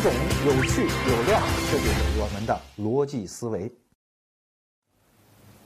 种有趣有料，这就是我们的逻辑思维。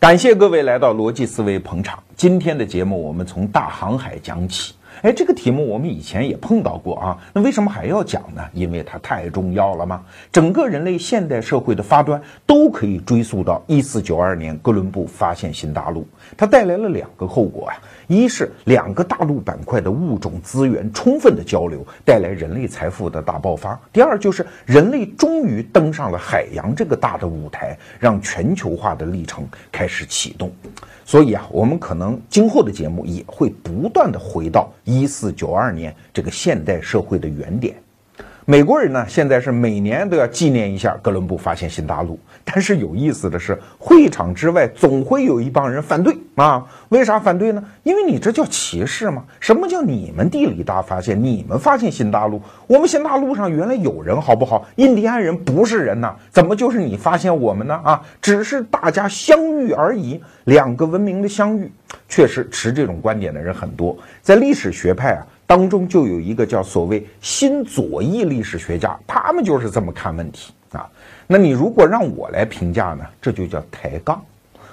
感谢各位来到逻辑思维捧场。今天的节目，我们从大航海讲起。哎，这个题目我们以前也碰到过啊，那为什么还要讲呢？因为它太重要了吗？整个人类现代社会的发端都可以追溯到一四九二年哥伦布发现新大陆，它带来了两个后果啊。一是两个大陆板块的物种资源充分的交流，带来人类财富的大爆发；第二就是人类终于登上了海洋这个大的舞台，让全球化的历程开始启动。所以啊，我们可能今后的节目也会不断的回到一四九二年这个现代社会的原点。美国人呢，现在是每年都要纪念一下哥伦布发现新大陆。但是有意思的是，会场之外总会有一帮人反对啊。为啥反对呢？因为你这叫歧视吗？什么叫你们地理大发现？你们发现新大陆？我们新大陆上原来有人，好不好？印第安人不是人呐，怎么就是你发现我们呢？啊，只是大家相遇而已，两个文明的相遇。确实，持这种观点的人很多，在历史学派啊。当中就有一个叫所谓新左翼历史学家，他们就是这么看问题啊。那你如果让我来评价呢，这就叫抬杠。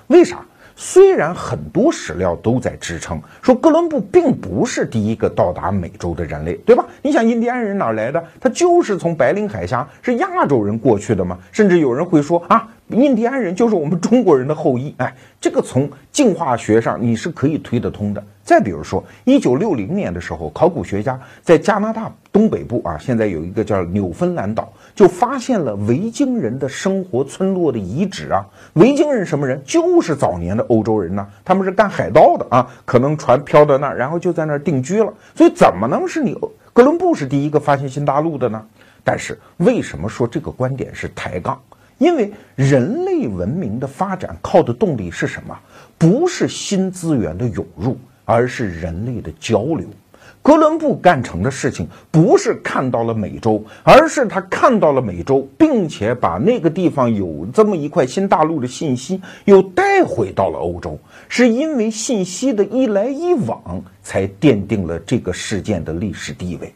为啥？虽然很多史料都在支撑说哥伦布并不是第一个到达美洲的人类，对吧？你想印第安人哪来的？他就是从白令海峡是亚洲人过去的嘛？甚至有人会说啊。印第安人就是我们中国人的后裔，哎，这个从进化学上你是可以推得通的。再比如说，一九六零年的时候，考古学家在加拿大东北部啊，现在有一个叫纽芬兰岛，就发现了维京人的生活村落的遗址啊。维京人什么人？就是早年的欧洲人呐，他们是干海盗的啊，可能船漂到那儿，然后就在那儿定居了。所以怎么能是你哥伦布是第一个发现新大陆的呢？但是为什么说这个观点是抬杠？因为人类文明的发展靠的动力是什么？不是新资源的涌入，而是人类的交流。哥伦布干成的事情不是看到了美洲，而是他看到了美洲，并且把那个地方有这么一块新大陆的信息又带回到了欧洲。是因为信息的一来一往，才奠定了这个事件的历史地位。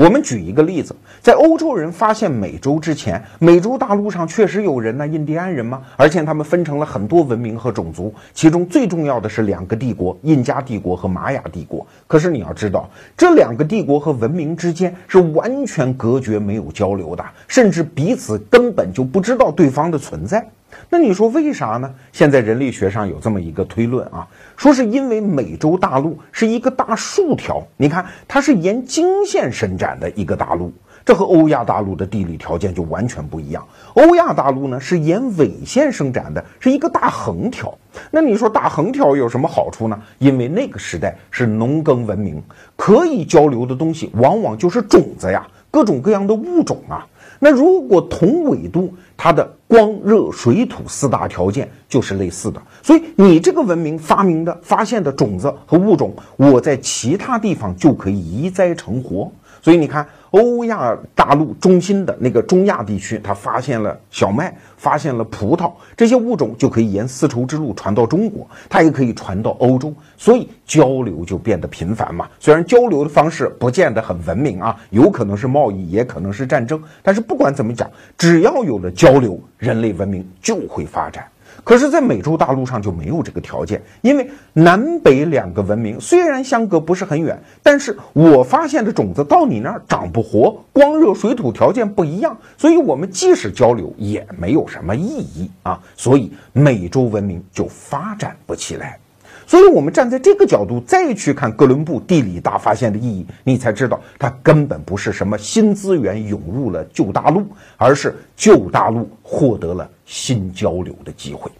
我们举一个例子，在欧洲人发现美洲之前，美洲大陆上确实有人呢，印第安人吗？而且他们分成了很多文明和种族，其中最重要的是两个帝国——印加帝国和玛雅帝国。可是你要知道，这两个帝国和文明之间是完全隔绝、没有交流的，甚至彼此根本就不知道对方的存在。那你说为啥呢？现在人类学上有这么一个推论啊，说是因为美洲大陆是一个大竖条，你看它是沿经线伸展的一个大陆，这和欧亚大陆的地理条件就完全不一样。欧亚大陆呢是沿纬线伸展的，是一个大横条。那你说大横条有什么好处呢？因为那个时代是农耕文明，可以交流的东西往往就是种子呀，各种各样的物种啊。那如果同纬度，它的光、热、水、土四大条件就是类似的，所以你这个文明发明的、发现的种子和物种，我在其他地方就可以移栽成活。所以你看。欧亚大陆中心的那个中亚地区，他发现了小麦，发现了葡萄，这些物种就可以沿丝绸之路传到中国，它也可以传到欧洲，所以交流就变得频繁嘛。虽然交流的方式不见得很文明啊，有可能是贸易，也可能是战争，但是不管怎么讲，只要有了交流，人类文明就会发展。可是，在美洲大陆上就没有这个条件，因为南北两个文明虽然相隔不是很远，但是我发现的种子到你那儿长不活，光热水土条件不一样，所以我们即使交流也没有什么意义啊，所以美洲文明就发展不起来。所以，我们站在这个角度再去看哥伦布地理大发现的意义，你才知道，它根本不是什么新资源涌入了旧大陆，而是旧大陆获得了新交流的机会。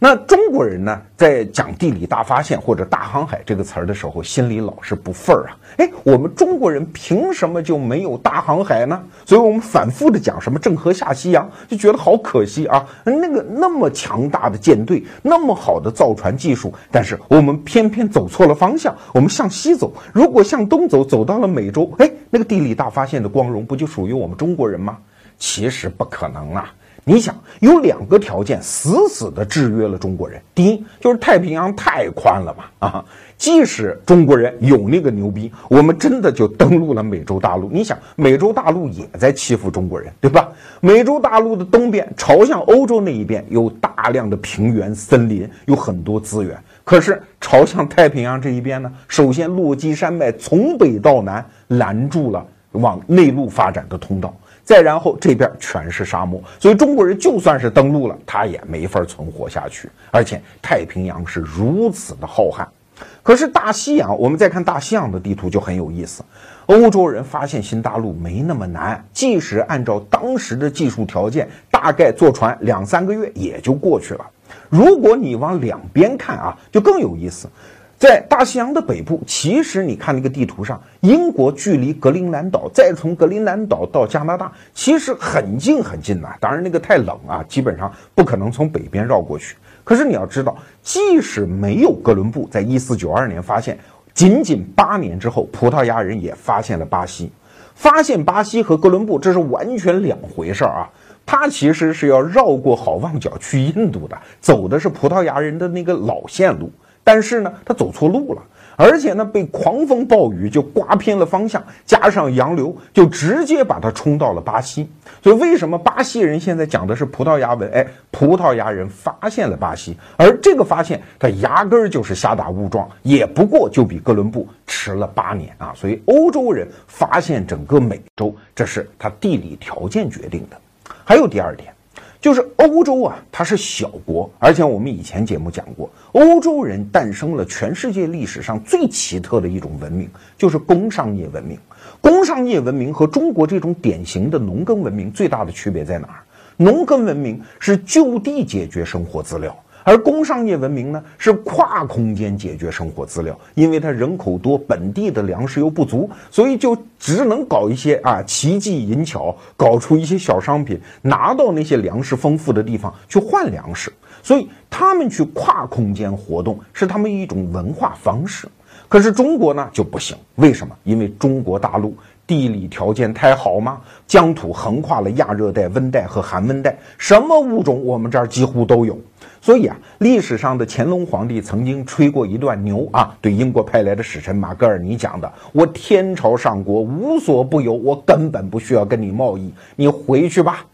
那中国人呢，在讲地理大发现或者大航海这个词儿的时候，心里老是不忿儿啊。哎，我们中国人凭什么就没有大航海呢？所以我们反复的讲什么郑和下西洋，就觉得好可惜啊。那个那么强大的舰队，那么好的造船技术，但是我们偏偏走错了方向，我们向西走。如果向东走，走到了美洲，哎，那个地理大发现的光荣不就属于我们中国人吗？其实不可能啊。你想，有两个条件死死的制约了中国人。第一，就是太平洋太宽了嘛，啊，即使中国人有那个牛逼，我们真的就登陆了美洲大陆。你想，美洲大陆也在欺负中国人，对吧？美洲大陆的东边朝向欧洲那一边有大量的平原、森林，有很多资源。可是朝向太平洋这一边呢，首先落基山脉从北到南拦住了往内陆发展的通道。再然后，这边全是沙漠，所以中国人就算是登陆了，他也没法存活下去。而且太平洋是如此的浩瀚，可是大西洋，我们再看大西洋的地图就很有意思。欧洲人发现新大陆没那么难，即使按照当时的技术条件，大概坐船两三个月也就过去了。如果你往两边看啊，就更有意思。在大西洋的北部，其实你看那个地图上，英国距离格陵兰岛，再从格陵兰岛到加拿大，其实很近很近呐。当然那个太冷啊，基本上不可能从北边绕过去。可是你要知道，即使没有哥伦布在一四九二年发现，仅仅八年之后，葡萄牙人也发现了巴西。发现巴西和哥伦布这是完全两回事儿啊。他其实是要绕过好望角去印度的，走的是葡萄牙人的那个老线路。但是呢，他走错路了，而且呢，被狂风暴雨就刮偏了方向，加上洋流，就直接把他冲到了巴西。所以，为什么巴西人现在讲的是葡萄牙文？哎，葡萄牙人发现了巴西，而这个发现他压根儿就是瞎打误撞，也不过就比哥伦布迟了八年啊。所以，欧洲人发现整个美洲，这是他地理条件决定的。还有第二点。就是欧洲啊，它是小国，而且我们以前节目讲过，欧洲人诞生了全世界历史上最奇特的一种文明，就是工商业文明。工商业文明和中国这种典型的农耕文明最大的区别在哪儿？农耕文明是就地解决生活资料。而工商业文明呢，是跨空间解决生活资料，因为它人口多，本地的粮食又不足，所以就只能搞一些啊奇技淫巧，搞出一些小商品，拿到那些粮食丰富的地方去换粮食。所以他们去跨空间活动是他们一种文化方式。可是中国呢就不行，为什么？因为中国大陆地理条件太好吗？疆土横跨了亚热带、温带和寒温带，什么物种我们这儿几乎都有。所以啊，历史上的乾隆皇帝曾经吹过一段牛啊，对英国派来的使臣马格尔尼讲的：“我天朝上国无所不有，我根本不需要跟你贸易，你回去吧。”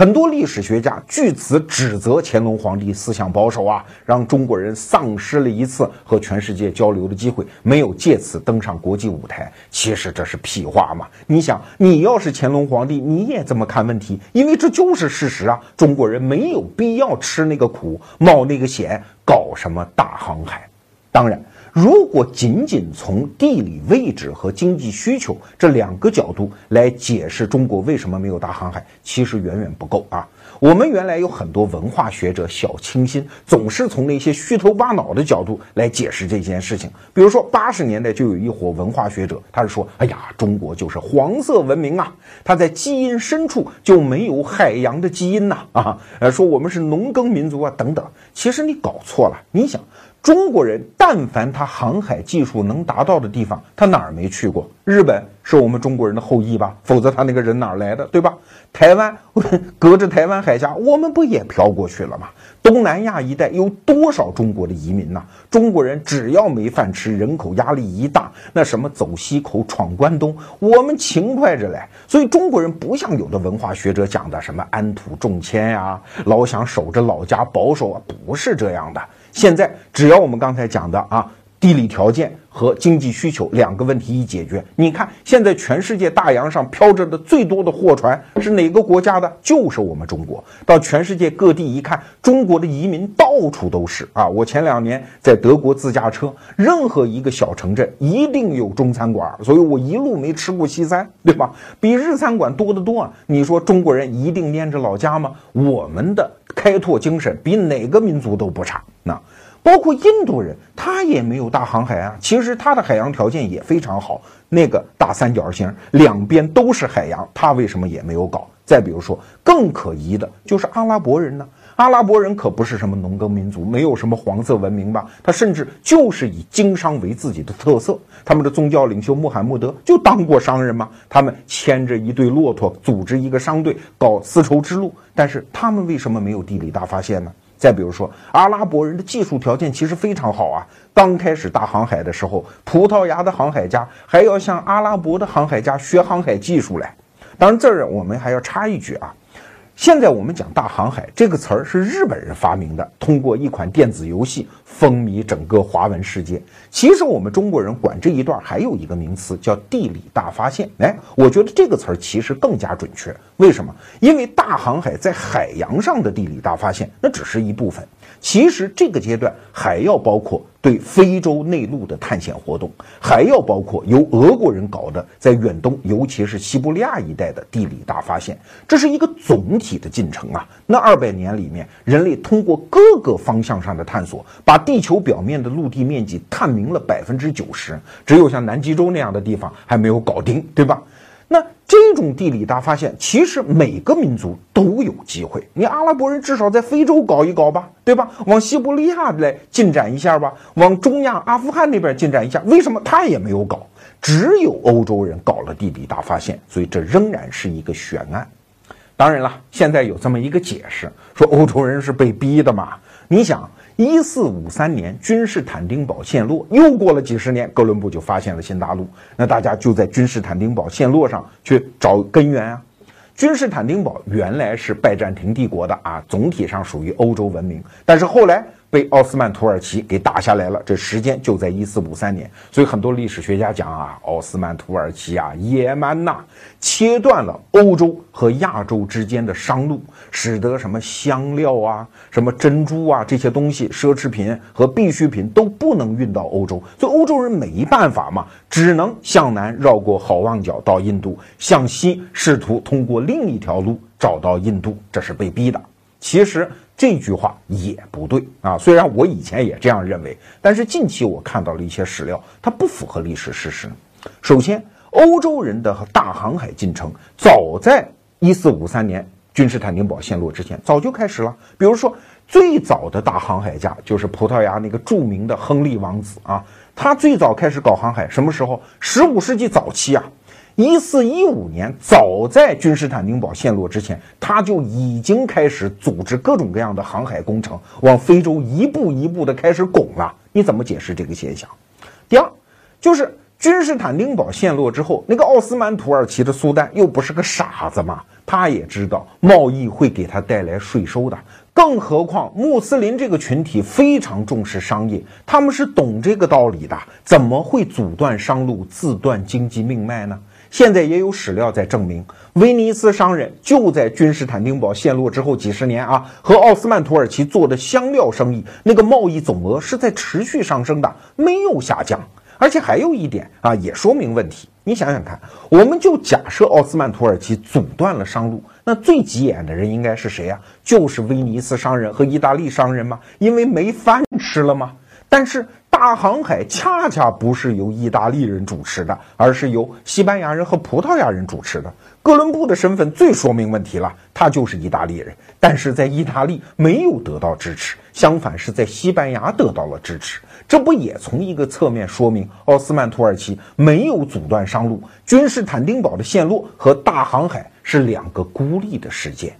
很多历史学家据此指责乾隆皇帝思想保守啊，让中国人丧失了一次和全世界交流的机会，没有借此登上国际舞台。其实这是屁话嘛！你想，你要是乾隆皇帝，你也这么看问题？因为这就是事实啊！中国人没有必要吃那个苦，冒那个险，搞什么大航海。当然。如果仅仅从地理位置和经济需求这两个角度来解释中国为什么没有大航海，其实远远不够啊。我们原来有很多文化学者小清新，总是从那些虚头巴脑的角度来解释这件事情。比如说八十年代就有一伙文化学者，他是说：“哎呀，中国就是黄色文明啊，它在基因深处就没有海洋的基因呐啊，呃，说我们是农耕民族啊等等。其实你搞错了，你想。”中国人但凡他航海技术能达到的地方，他哪儿没去过？日本是我们中国人的后裔吧？否则他那个人哪儿来的，对吧？台湾 隔着台湾海峡，我们不也飘过去了吗？东南亚一带有多少中国的移民呐？中国人只要没饭吃，人口压力一大，那什么走西口闯关东，我们勤快着来。所以中国人不像有的文化学者讲的什么安土重迁呀，老想守着老家保守啊，不是这样的。现在只要我们刚才讲的啊，地理条件和经济需求两个问题一解决，你看现在全世界大洋上飘着的最多的货船是哪个国家的？就是我们中国。到全世界各地一看，中国的移民到处都是啊！我前两年在德国自驾车，任何一个小城镇一定有中餐馆，所以我一路没吃过西餐，对吧？比日餐馆多得多啊！你说中国人一定念着老家吗？我们的。开拓精神比哪个民族都不差，那包括印度人，他也没有大航海啊。其实他的海洋条件也非常好，那个大三角形两边都是海洋，他为什么也没有搞？再比如说，更可疑的就是阿拉伯人呢？阿拉伯人可不是什么农耕民族，没有什么黄色文明吧？他甚至就是以经商为自己的特色。他们的宗教领袖穆罕默德就当过商人吗？他们牵着一对骆驼，组织一个商队搞丝绸之路。但是他们为什么没有地理大发现呢？再比如说，阿拉伯人的技术条件其实非常好啊。刚开始大航海的时候，葡萄牙的航海家还要向阿拉伯的航海家学航海技术来。当然，这儿我们还要插一句啊。现在我们讲大航海这个词儿是日本人发明的，通过一款电子游戏风靡整个华文世界。其实我们中国人管这一段还有一个名词叫地理大发现。哎，我觉得这个词儿其实更加准确。为什么？因为大航海在海洋上的地理大发现那只是一部分，其实这个阶段还要包括。对非洲内陆的探险活动，还要包括由俄国人搞的在远东，尤其是西伯利亚一带的地理大发现，这是一个总体的进程啊。那二百年里面，人类通过各个方向上的探索，把地球表面的陆地面积探明了百分之九十，只有像南极洲那样的地方还没有搞定，对吧？这种地理大发现，其实每个民族都有机会。你阿拉伯人至少在非洲搞一搞吧，对吧？往西伯利亚来进展一下吧，往中亚、阿富汗那边进展一下。为什么他也没有搞？只有欧洲人搞了地理大发现，所以这仍然是一个悬案。当然了，现在有这么一个解释，说欧洲人是被逼的嘛？你想。一四五三年，君士坦丁堡陷落，又过了几十年，哥伦布就发现了新大陆。那大家就在君士坦丁堡陷落上去找根源啊。君士坦丁堡原来是拜占庭帝国的啊，总体上属于欧洲文明，但是后来。被奥斯曼土耳其给打下来了，这时间就在一四五三年，所以很多历史学家讲啊，奥斯曼土耳其啊野蛮呐，切断了欧洲和亚洲之间的商路，使得什么香料啊、什么珍珠啊这些东西、奢侈品和必需品都不能运到欧洲，所以欧洲人没办法嘛，只能向南绕过好望角到印度，向西试图通过另一条路找到印度，这是被逼的。其实。这句话也不对啊！虽然我以前也这样认为，但是近期我看到了一些史料，它不符合历史事实。首先，欧洲人的大航海进程早在一四五三年君士坦丁堡陷落之前早就开始了。比如说，最早的大航海家就是葡萄牙那个著名的亨利王子啊，他最早开始搞航海什么时候？十五世纪早期啊。一四一五年，早在君士坦丁堡陷落之前，他就已经开始组织各种各样的航海工程，往非洲一步一步的开始拱了。你怎么解释这个现象？第二，就是君士坦丁堡陷落之后，那个奥斯曼土耳其的苏丹又不是个傻子嘛，他也知道贸易会给他带来税收的。更何况穆斯林这个群体非常重视商业，他们是懂这个道理的，怎么会阻断商路，自断经济命脉呢？现在也有史料在证明，威尼斯商人就在君士坦丁堡陷落之后几十年啊，和奥斯曼土耳其做的香料生意，那个贸易总额是在持续上升的，没有下降。而且还有一点啊，也说明问题。你想想看，我们就假设奥斯曼土耳其阻断了商路，那最急眼的人应该是谁呀？就是威尼斯商人和意大利商人吗？因为没饭吃了吗？但是。大航海恰恰不是由意大利人主持的，而是由西班牙人和葡萄牙人主持的。哥伦布的身份最说明问题了，他就是意大利人，但是在意大利没有得到支持，相反是在西班牙得到了支持。这不也从一个侧面说明奥斯曼土耳其没有阻断商路？君士坦丁堡的陷落和大航海是两个孤立的事件，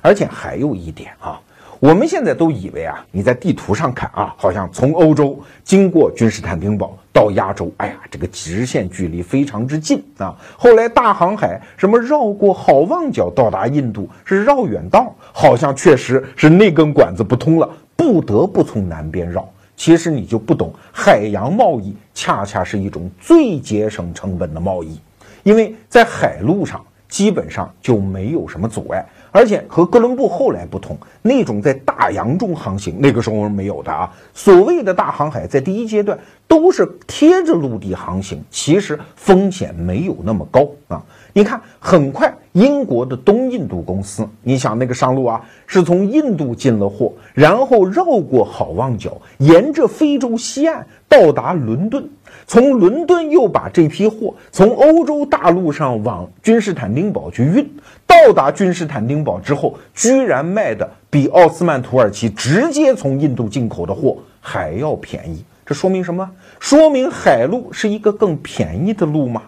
而且还有一点啊。我们现在都以为啊，你在地图上看啊，好像从欧洲经过君士坦丁堡到亚洲，哎呀，这个直线距离非常之近啊。后来大航海，什么绕过好望角到达印度是绕远道，好像确实是那根管子不通了，不得不从南边绕。其实你就不懂，海洋贸易恰恰是一种最节省成本的贸易，因为在海路上基本上就没有什么阻碍。而且和哥伦布后来不同，那种在大洋中航行，那个时候是没有的啊。所谓的大航海，在第一阶段都是贴着陆地航行，其实风险没有那么高啊。你看，很快英国的东印度公司，你想那个商路啊，是从印度进了货，然后绕过好望角，沿着非洲西岸到达伦敦，从伦敦又把这批货从欧洲大陆上往君士坦丁堡去运，到达君士坦丁堡之后，居然卖的比奥斯曼土耳其直接从印度进口的货还要便宜。这说明什么？说明海路是一个更便宜的路吗？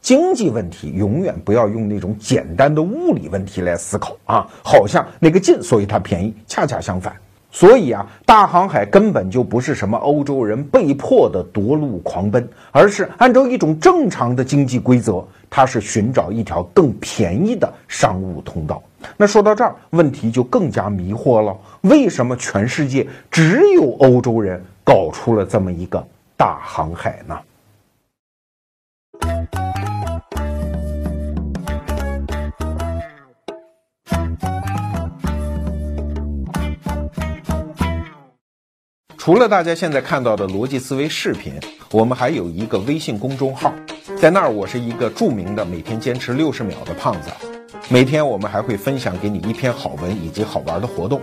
经济问题永远不要用那种简单的物理问题来思考啊，好像那个近，所以它便宜。恰恰相反，所以啊，大航海根本就不是什么欧洲人被迫的夺路狂奔，而是按照一种正常的经济规则，它是寻找一条更便宜的商务通道。那说到这儿，问题就更加迷惑了：为什么全世界只有欧洲人？搞出了这么一个大航海呢？除了大家现在看到的逻辑思维视频，我们还有一个微信公众号，在那儿我是一个著名的每天坚持六十秒的胖子，每天我们还会分享给你一篇好文以及好玩的活动。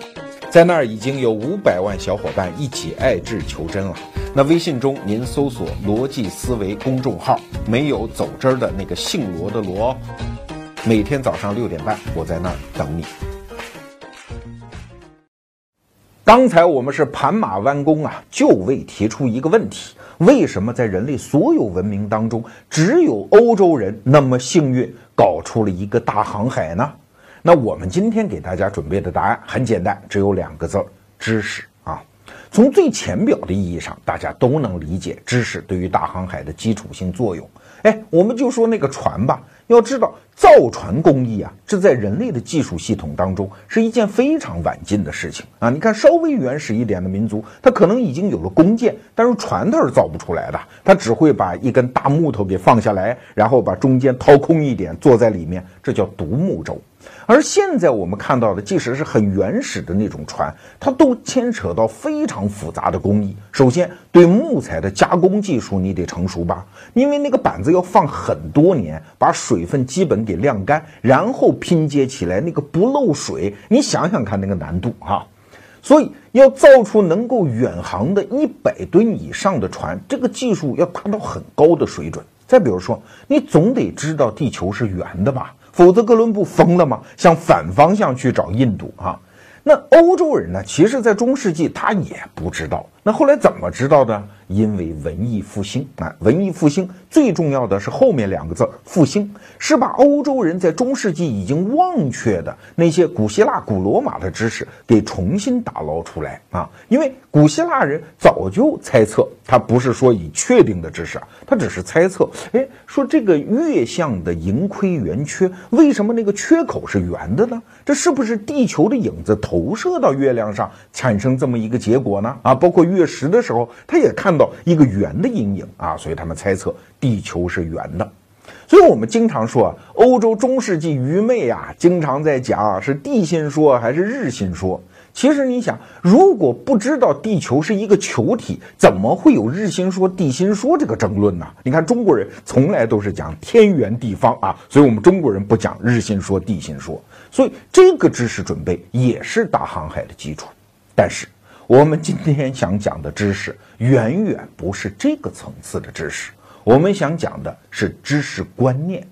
在那儿已经有五百万小伙伴一起爱智求真了。那微信中您搜索“逻辑思维”公众号，没有走针儿的那个姓罗的罗。每天早上六点半，我在那儿等你。刚才我们是盘马弯弓啊，就为提出一个问题：为什么在人类所有文明当中，只有欧洲人那么幸运，搞出了一个大航海呢？那我们今天给大家准备的答案很简单，只有两个字儿：知识啊。从最浅表的意义上，大家都能理解知识对于大航海的基础性作用。哎，我们就说那个船吧。要知道，造船工艺啊，这在人类的技术系统当中是一件非常晚近的事情啊。你看，稍微原始一点的民族，他可能已经有了弓箭，但是船他是造不出来的，他只会把一根大木头给放下来，然后把中间掏空一点，坐在里面，这叫独木舟。而现在我们看到的，即使是很原始的那种船，它都牵扯到非常复杂的工艺。首先，对木材的加工技术你得成熟吧，因为那个板子要放很多年，把水分基本给晾干，然后拼接起来那个不漏水。你想想看那个难度哈。所以要造出能够远航的一百吨以上的船，这个技术要达到很高的水准。再比如说，你总得知道地球是圆的吧？否则哥伦布疯了吗？向反方向去找印度啊？那欧洲人呢？其实，在中世纪他也不知道。那后来怎么知道的？因为文艺复兴啊，文艺复兴最重要的是后面两个字“复兴”，是把欧洲人在中世纪已经忘却的那些古希腊、古罗马的知识给重新打捞出来啊。因为古希腊人早就猜测，他不是说以确定的知识啊，他只是猜测。哎，说这个月相的盈亏圆缺，为什么那个缺口是圆的呢？这是不是地球的影子投射到月亮上产生这么一个结果呢？啊，包括月食的时候，他也看到。到一个圆的阴影啊，所以他们猜测地球是圆的。所以我们经常说啊，欧洲中世纪愚昧啊，经常在讲是地心说还是日心说。其实你想，如果不知道地球是一个球体，怎么会有日心说、地心说这个争论呢？你看中国人从来都是讲天圆地方啊，所以我们中国人不讲日心说、地心说。所以这个知识准备也是大航海的基础，但是。我们今天想讲的知识远远不是这个层次的知识，我们想讲的是知识观念。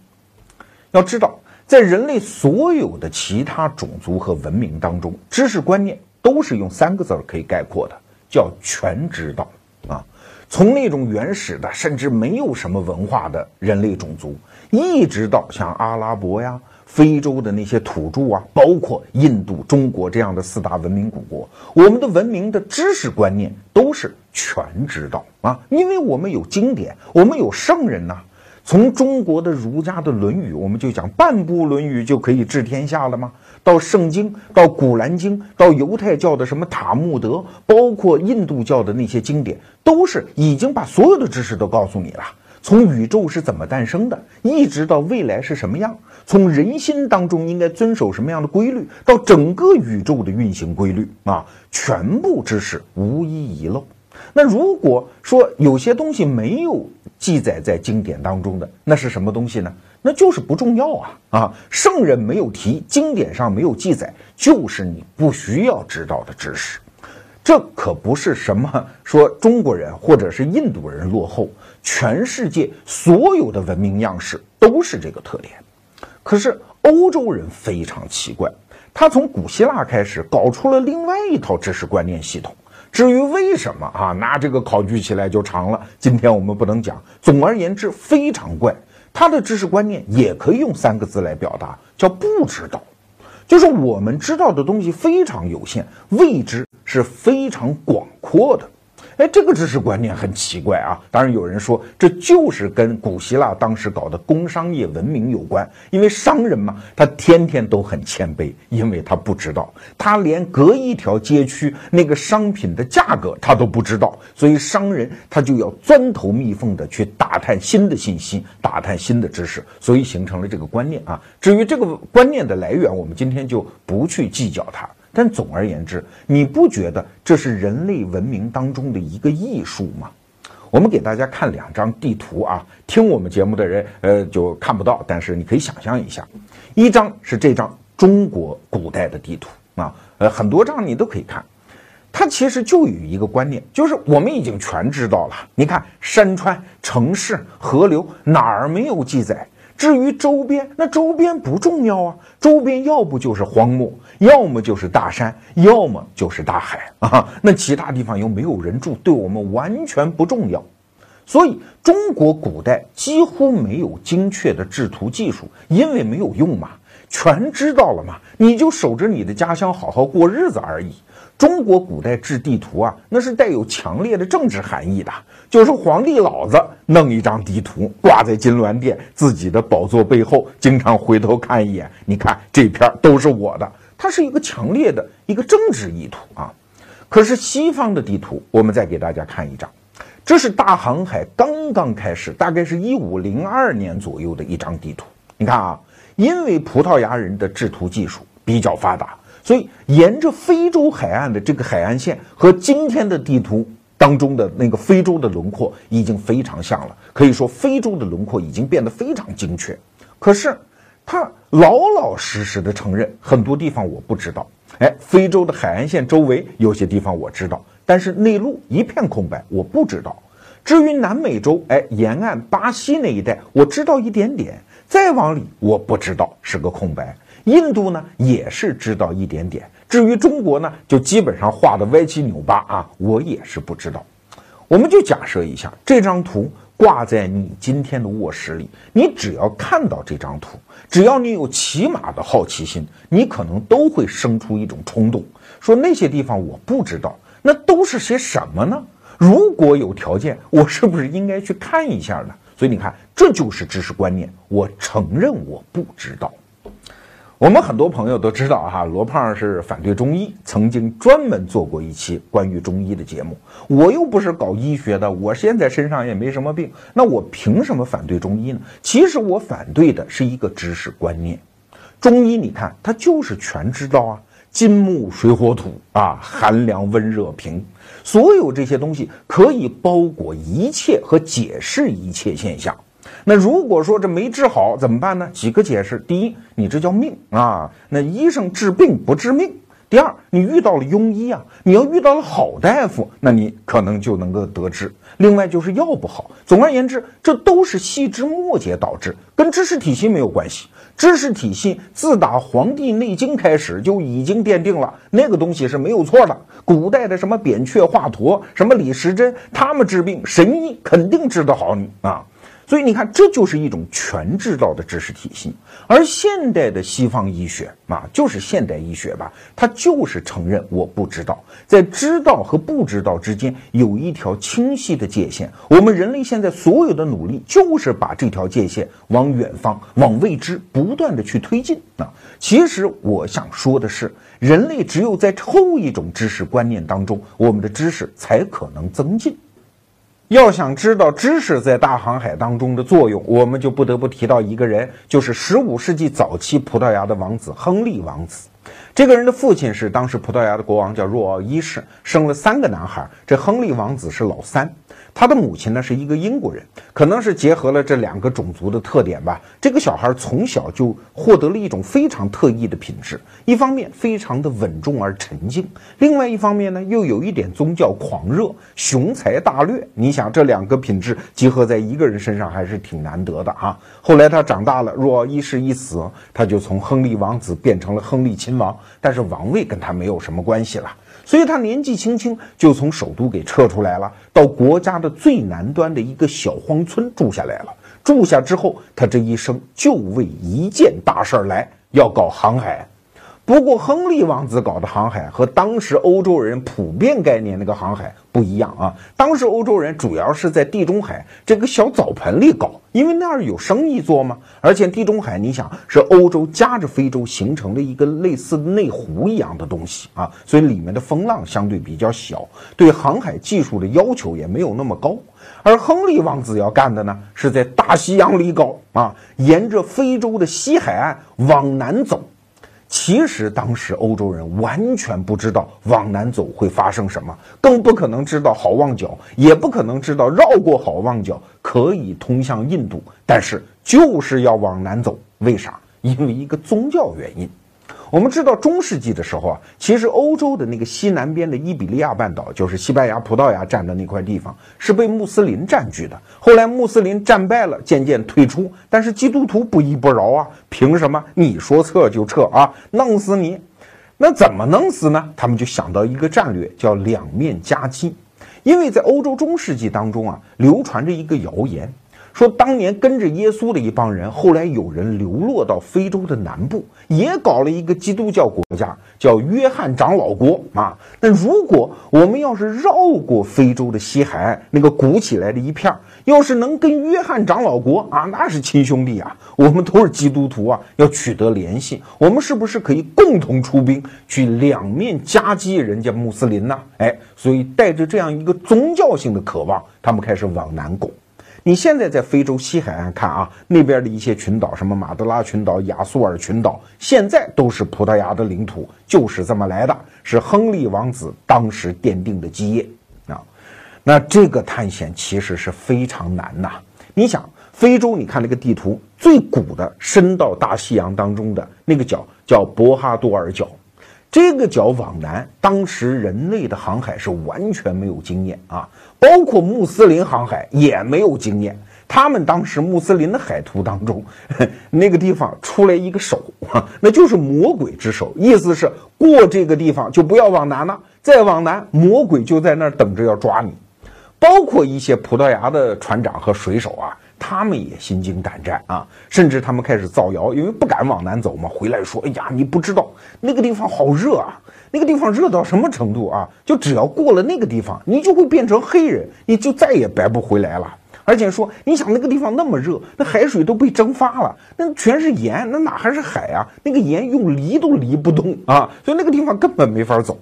要知道，在人类所有的其他种族和文明当中，知识观念都是用三个字儿可以概括的，叫全知道啊。从那种原始的，甚至没有什么文化的人类种族，一直到像阿拉伯呀。非洲的那些土著啊，包括印度、中国这样的四大文明古国，我们的文明的知识观念都是全知道啊，因为我们有经典，我们有圣人呐。从中国的儒家的《论语》，我们就讲半部《论语》就可以治天下了吗？到圣经，到古兰经，到犹太教的什么塔木德，包括印度教的那些经典，都是已经把所有的知识都告诉你了。从宇宙是怎么诞生的，一直到未来是什么样，从人心当中应该遵守什么样的规律，到整个宇宙的运行规律啊，全部知识无一遗漏。那如果说有些东西没有记载在经典当中的，那是什么东西呢？那就是不重要啊啊！圣人没有提，经典上没有记载，就是你不需要知道的知识。这可不是什么说中国人或者是印度人落后，全世界所有的文明样式都是这个特点。可是欧洲人非常奇怪，他从古希腊开始搞出了另外一套知识观念系统。至于为什么啊，那这个考据起来就长了，今天我们不能讲。总而言之，非常怪。他的知识观念也可以用三个字来表达，叫不知道。就是我们知道的东西非常有限，未知是非常广阔的。哎，这个知识观念很奇怪啊！当然有人说，这就是跟古希腊当时搞的工商业文明有关，因为商人嘛，他天天都很谦卑，因为他不知道，他连隔一条街区那个商品的价格他都不知道，所以商人他就要钻头蜜缝的去打探新的信息，打探新的知识，所以形成了这个观念啊。至于这个观念的来源，我们今天就不去计较它。但总而言之，你不觉得这是人类文明当中的一个艺术吗？我们给大家看两张地图啊，听我们节目的人呃就看不到，但是你可以想象一下，一张是这张中国古代的地图啊，呃很多张你都可以看，它其实就有一个观念，就是我们已经全知道了。你看山川、城市、河流哪儿没有记载？至于周边，那周边不重要啊，周边要不就是荒漠，要么就是大山，要么就是大海 啊。那其他地方又没有人住，对我们完全不重要。所以中国古代几乎没有精确的制图技术，因为没有用嘛，全知道了嘛，你就守着你的家乡好好过日子而已。中国古代制地图啊，那是带有强烈的政治含义的。就是皇帝老子弄一张地图挂在金銮殿自己的宝座背后，经常回头看一眼。你看这片都是我的，它是一个强烈的一个政治意图啊。可是西方的地图，我们再给大家看一张，这是大航海刚刚开始，大概是一五零二年左右的一张地图。你看啊，因为葡萄牙人的制图技术比较发达。所以，沿着非洲海岸的这个海岸线和今天的地图当中的那个非洲的轮廓已经非常像了。可以说，非洲的轮廓已经变得非常精确。可是，他老老实实的承认很多地方我不知道。哎，非洲的海岸线周围有些地方我知道，但是内陆一片空白，我不知道。至于南美洲，哎，沿岸巴西那一带我知道一点点，再往里我不知道，是个空白。印度呢也是知道一点点，至于中国呢，就基本上画的歪七扭八啊，我也是不知道。我们就假设一下，这张图挂在你今天的卧室里，你只要看到这张图，只要你有起码的好奇心，你可能都会生出一种冲动，说那些地方我不知道，那都是些什么呢？如果有条件，我是不是应该去看一下呢？所以你看，这就是知识观念，我承认我不知道。我们很多朋友都知道哈，罗胖是反对中医，曾经专门做过一期关于中医的节目。我又不是搞医学的，我现在身上也没什么病，那我凭什么反对中医呢？其实我反对的是一个知识观念。中医你看，它就是全知道啊，金木水火土啊，寒凉温热平，所有这些东西可以包裹一切和解释一切现象。那如果说这没治好怎么办呢？几个解释：第一，你这叫命啊，那医生治病不治命；第二，你遇到了庸医啊，你要遇到了好大夫，那你可能就能够得知。另外就是药不好。总而言之，这都是细枝末节导致，跟知识体系没有关系。知识体系自打《黄帝内经》开始就已经奠定了那个东西是没有错的。古代的什么扁鹊、华佗、什么李时珍，他们治病神医肯定治得好你啊。所以你看，这就是一种全知道的知识体系。而现代的西方医学啊，就是现代医学吧，它就是承认我不知道，在知道和不知道之间有一条清晰的界限。我们人类现在所有的努力，就是把这条界限往远方、往未知不断的去推进啊。其实我想说的是，人类只有在后一种知识观念当中，我们的知识才可能增进。要想知道知识在大航海当中的作用，我们就不得不提到一个人，就是十五世纪早期葡萄牙的王子亨利王子。这个人的父亲是当时葡萄牙的国王，叫若奥一世，生了三个男孩，这亨利王子是老三。他的母亲呢是一个英国人，可能是结合了这两个种族的特点吧。这个小孩从小就获得了一种非常特异的品质，一方面非常的稳重而沉静，另外一方面呢又有一点宗教狂热、雄才大略。你想这两个品质结合在一个人身上还是挺难得的啊。后来他长大了，若奥一世一死，他就从亨利王子变成了亨利亲王，但是王位跟他没有什么关系了。所以他年纪轻轻就从首都给撤出来了，到国家的最南端的一个小荒村住下来了。住下之后，他这一生就为一件大事儿来，要搞航海。不过，亨利王子搞的航海和当时欧洲人普遍概念那个航海不一样啊。当时欧洲人主要是在地中海这个小澡盆里搞，因为那儿有生意做嘛。而且地中海，你想是欧洲夹着非洲形成的一个类似内湖一样的东西啊，所以里面的风浪相对比较小，对航海技术的要求也没有那么高。而亨利王子要干的呢，是在大西洋里搞啊，沿着非洲的西海岸往南走。其实当时欧洲人完全不知道往南走会发生什么，更不可能知道好望角，也不可能知道绕过好望角可以通向印度。但是就是要往南走，为啥？因为一个宗教原因。我们知道中世纪的时候啊，其实欧洲的那个西南边的伊比利亚半岛，就是西班牙、葡萄牙占的那块地方，是被穆斯林占据的。后来穆斯林战败了，渐渐退出，但是基督徒不依不饶啊！凭什么你说撤就撤啊？弄死你！那怎么弄死呢？他们就想到一个战略，叫两面夹击。因为在欧洲中世纪当中啊，流传着一个谣言。说当年跟着耶稣的一帮人，后来有人流落到非洲的南部，也搞了一个基督教国家，叫约翰长老国啊。那如果我们要是绕过非洲的西海岸那个鼓起来的一片，要是能跟约翰长老国啊，那是亲兄弟啊，我们都是基督徒啊，要取得联系，我们是不是可以共同出兵去两面夹击人家穆斯林呢？哎，所以带着这样一个宗教性的渴望，他们开始往南拱。你现在在非洲西海岸看啊，那边的一些群岛，什么马德拉群岛、亚速尔群岛，现在都是葡萄牙的领土，就是这么来的，是亨利王子当时奠定的基业啊。那这个探险其实是非常难呐。你想，非洲，你看那个地图，最古的伸到大西洋当中的那个角叫博哈多尔角。这个角往南，当时人类的航海是完全没有经验啊，包括穆斯林航海也没有经验。他们当时穆斯林的海图当中，那个地方出来一个手啊，那就是魔鬼之手，意思是过这个地方就不要往南了，再往南魔鬼就在那儿等着要抓你。包括一些葡萄牙的船长和水手啊。他们也心惊胆战啊，甚至他们开始造谣，因为不敢往南走嘛。回来说：“哎呀，你不知道那个地方好热啊，那个地方热到什么程度啊？就只要过了那个地方，你就会变成黑人，你就再也白不回来了。而且说，你想那个地方那么热，那海水都被蒸发了，那全是盐，那哪还是海啊？那个盐用离都离不动啊，所以那个地方根本没法走。”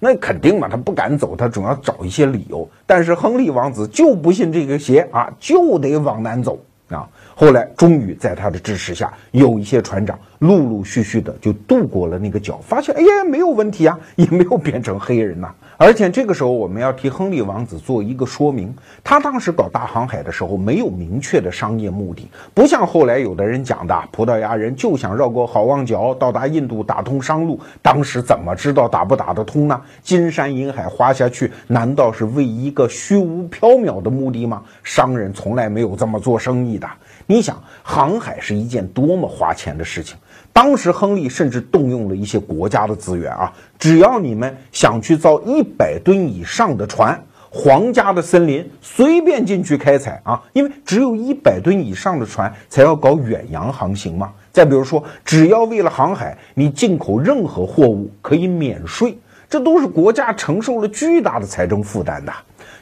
那肯定嘛，他不敢走，他总要找一些理由。但是亨利王子就不信这个邪啊，就得往南走啊。后来终于在他的支持下，有一些船长陆陆续续的就渡过了那个角，发现哎呀没有问题啊，也没有变成黑人呐。而且这个时候，我们要替亨利王子做一个说明：他当时搞大航海的时候，没有明确的商业目的，不像后来有的人讲的，葡萄牙人就想绕过好望角到达印度，打通商路。当时怎么知道打不打得通呢？金山银海花下去，难道是为一个虚无缥缈的目的吗？商人从来没有这么做生意的。你想，航海是一件多么花钱的事情。当时亨利甚至动用了一些国家的资源啊，只要你们想去造一百吨以上的船，皇家的森林随便进去开采啊，因为只有一百吨以上的船才要搞远洋航行嘛。再比如说，只要为了航海，你进口任何货物可以免税，这都是国家承受了巨大的财政负担的。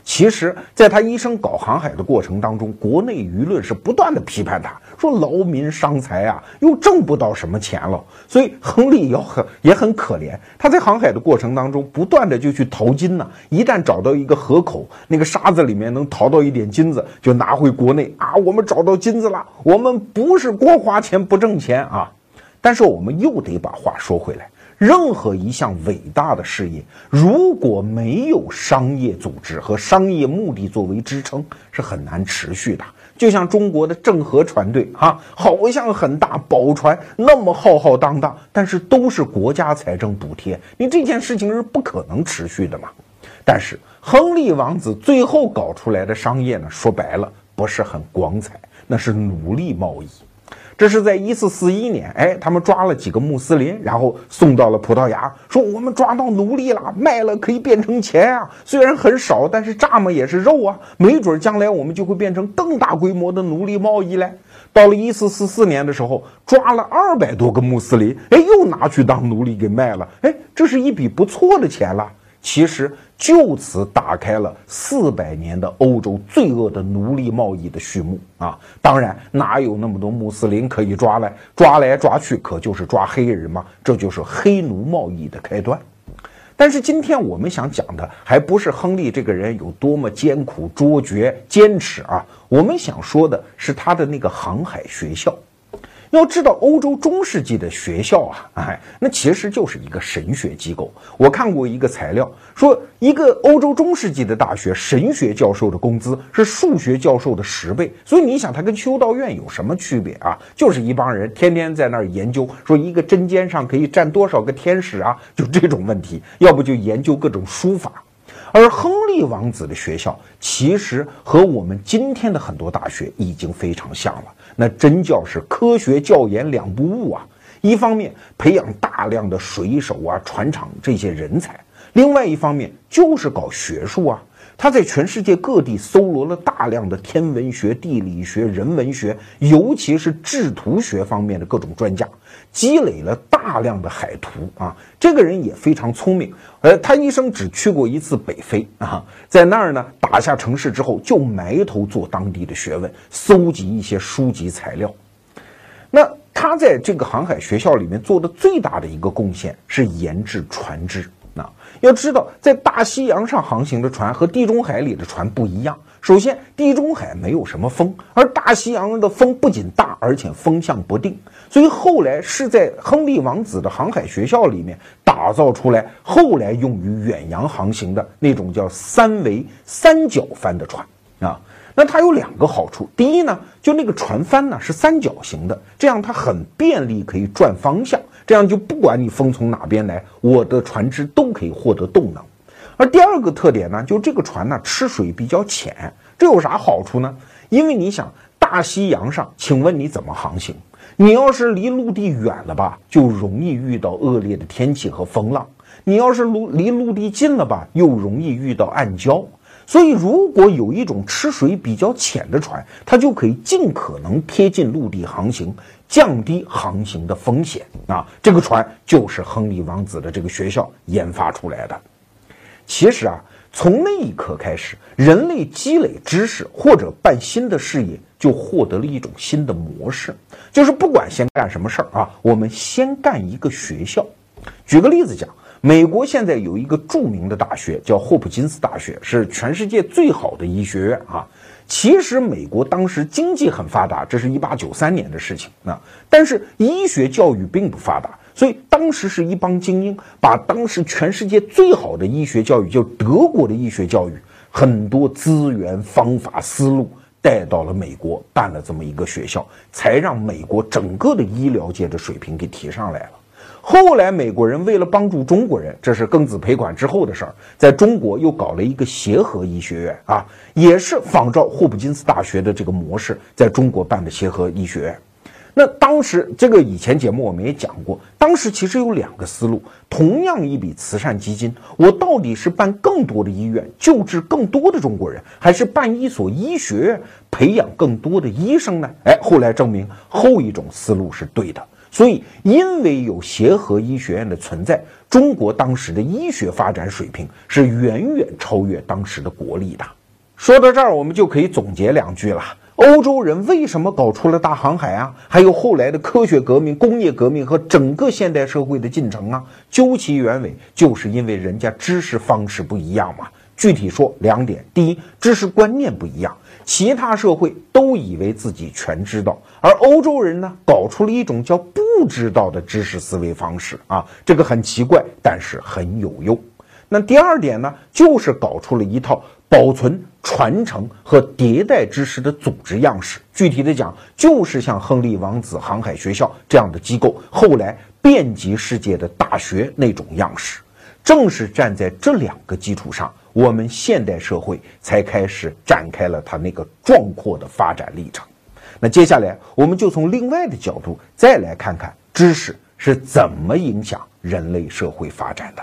其实，在他一生搞航海的过程当中，国内舆论是不断的批判他，说劳民伤财啊，又挣不到什么钱了。所以，亨利要很也很可怜。他在航海的过程当中，不断的就去淘金呢。一旦找到一个河口，那个沙子里面能淘到一点金子，就拿回国内啊。我们找到金子了，我们不是光花钱不挣钱啊。但是，我们又得把话说回来。任何一项伟大的事业，如果没有商业组织和商业目的作为支撑，是很难持续的。就像中国的郑和船队啊，好像很大，宝船那么浩浩荡荡，但是都是国家财政补贴，你这件事情是不可能持续的嘛。但是亨利王子最后搞出来的商业呢，说白了不是很光彩，那是奴隶贸易。这是在一四四一年，哎，他们抓了几个穆斯林，然后送到了葡萄牙，说我们抓到奴隶了，卖了可以变成钱啊，虽然很少，但是蚱蜢也是肉啊，没准将来我们就会变成更大规模的奴隶贸易嘞。到了一四四四年的时候，抓了二百多个穆斯林，哎，又拿去当奴隶给卖了，哎，这是一笔不错的钱了。其实就此打开了四百年的欧洲罪恶的奴隶贸易的序幕啊！当然，哪有那么多穆斯林可以抓来？抓来抓去，可就是抓黑人嘛！这就是黑奴贸易的开端。但是今天我们想讲的，还不是亨利这个人有多么艰苦卓绝、坚持啊！我们想说的是他的那个航海学校。要知道，欧洲中世纪的学校啊，哎，那其实就是一个神学机构。我看过一个材料，说一个欧洲中世纪的大学神学教授的工资是数学教授的十倍。所以你想，他跟修道院有什么区别啊？就是一帮人天天在那儿研究，说一个针尖上可以站多少个天使啊？就这种问题，要不就研究各种书法。而亨利王子的学校其实和我们今天的很多大学已经非常像了。那真叫是科学教研两不误啊！一方面培养大量的水手啊、船厂这些人才，另外一方面就是搞学术啊。他在全世界各地搜罗了大量的天文学、地理学、人文学，尤其是制图学方面的各种专家，积累了大量的海图啊。这个人也非常聪明，呃，他一生只去过一次北非啊，在那儿呢打下城市之后，就埋头做当地的学问，搜集一些书籍材料。那他在这个航海学校里面做的最大的一个贡献是研制船只。那要知道，在大西洋上航行的船和地中海里的船不一样。首先，地中海没有什么风，而大西洋的风不仅大，而且风向不定。所以后来是在亨利王子的航海学校里面打造出来，后来用于远洋航行的那种叫三维三角帆的船啊。那它有两个好处，第一呢，就那个船帆呢是三角形的，这样它很便利，可以转方向。这样就不管你风从哪边来，我的船只都可以获得动能。而第二个特点呢，就这个船呢吃水比较浅，这有啥好处呢？因为你想大西洋上，请问你怎么航行？你要是离陆地远了吧，就容易遇到恶劣的天气和风浪；你要是陆离陆地近了吧，又容易遇到暗礁。所以，如果有一种吃水比较浅的船，它就可以尽可能贴近陆地航行。降低航行的风险啊！这个船就是亨利王子的这个学校研发出来的。其实啊，从那一刻开始，人类积累知识或者办新的事业，就获得了一种新的模式，就是不管先干什么事儿啊，我们先干一个学校。举个例子讲，美国现在有一个著名的大学叫霍普金斯大学，是全世界最好的医学院啊。其实美国当时经济很发达，这是一八九三年的事情啊。但是医学教育并不发达，所以当时是一帮精英把当时全世界最好的医学教育，就德国的医学教育，很多资源、方法、思路带到了美国，办了这么一个学校，才让美国整个的医疗界的水平给提上来了。后来，美国人为了帮助中国人，这是庚子赔款之后的事儿，在中国又搞了一个协和医学院啊，也是仿照霍普金斯大学的这个模式，在中国办的协和医学院。那当时这个以前节目我们也讲过，当时其实有两个思路，同样一笔慈善基金，我到底是办更多的医院，救治更多的中国人，还是办一所医学院，培养更多的医生呢？哎，后来证明后一种思路是对的。所以，因为有协和医学院的存在，中国当时的医学发展水平是远远超越当时的国力的。说到这儿，我们就可以总结两句了：欧洲人为什么搞出了大航海啊？还有后来的科学革命、工业革命和整个现代社会的进程啊？究其原委，就是因为人家知识方式不一样嘛。具体说两点：第一，知识观念不一样，其他社会都以为自己全知道，而欧洲人呢，搞出了一种叫不知道的知识思维方式啊，这个很奇怪，但是很有用。那第二点呢，就是搞出了一套保存、传承和迭代知识的组织样式。具体的讲，就是像亨利王子航海学校这样的机构，后来遍及世界的大学那种样式。正是站在这两个基础上，我们现代社会才开始展开了它那个壮阔的发展历程。那接下来，我们就从另外的角度再来看看知识是怎么影响人类社会发展的。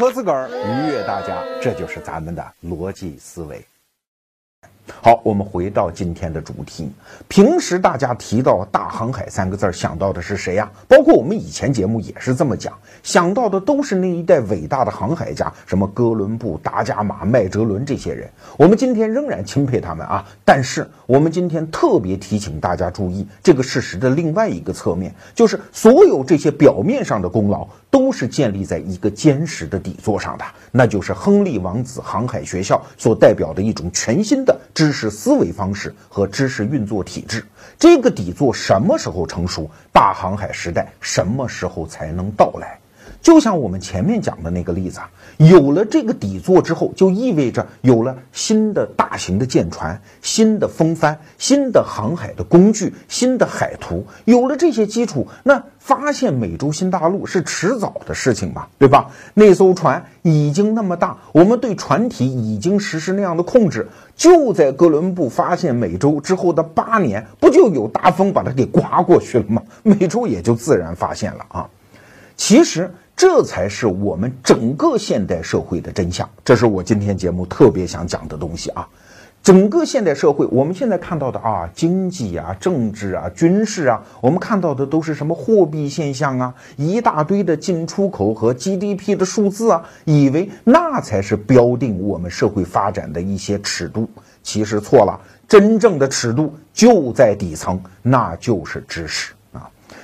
磕自个儿，愉悦大家，这就是咱们的逻辑思维。好，我们回到今天的主题。平时大家提到大航海三个字想到的是谁呀？包括我们以前节目也是这么讲，想到的都是那一代伟大的航海家，什么哥伦布、达伽马、麦哲伦这些人。我们今天仍然钦佩他们啊。但是我们今天特别提醒大家注意这个事实的另外一个侧面，就是所有这些表面上的功劳都是建立在一个坚实的底座上的，那就是亨利王子航海学校所代表的一种全新的。知识思维方式和知识运作体制，这个底座什么时候成熟？大航海时代什么时候才能到来？就像我们前面讲的那个例子啊，有了这个底座之后，就意味着有了新的大型的舰船、新的风帆、新的航海的工具、新的海图。有了这些基础，那发现美洲新大陆是迟早的事情吧，对吧？那艘船已经那么大，我们对船体已经实施那样的控制。就在哥伦布发现美洲之后的八年，不就有大风把它给刮过去了吗？美洲也就自然发现了啊。其实。这才是我们整个现代社会的真相，这是我今天节目特别想讲的东西啊！整个现代社会，我们现在看到的啊，经济啊、政治啊、军事啊，我们看到的都是什么货币现象啊，一大堆的进出口和 GDP 的数字啊，以为那才是标定我们社会发展的一些尺度，其实错了，真正的尺度就在底层，那就是知识。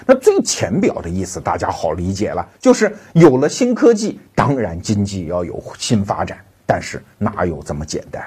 那最浅表的意思，大家好理解了，就是有了新科技，当然经济要有新发展，但是哪有这么简单？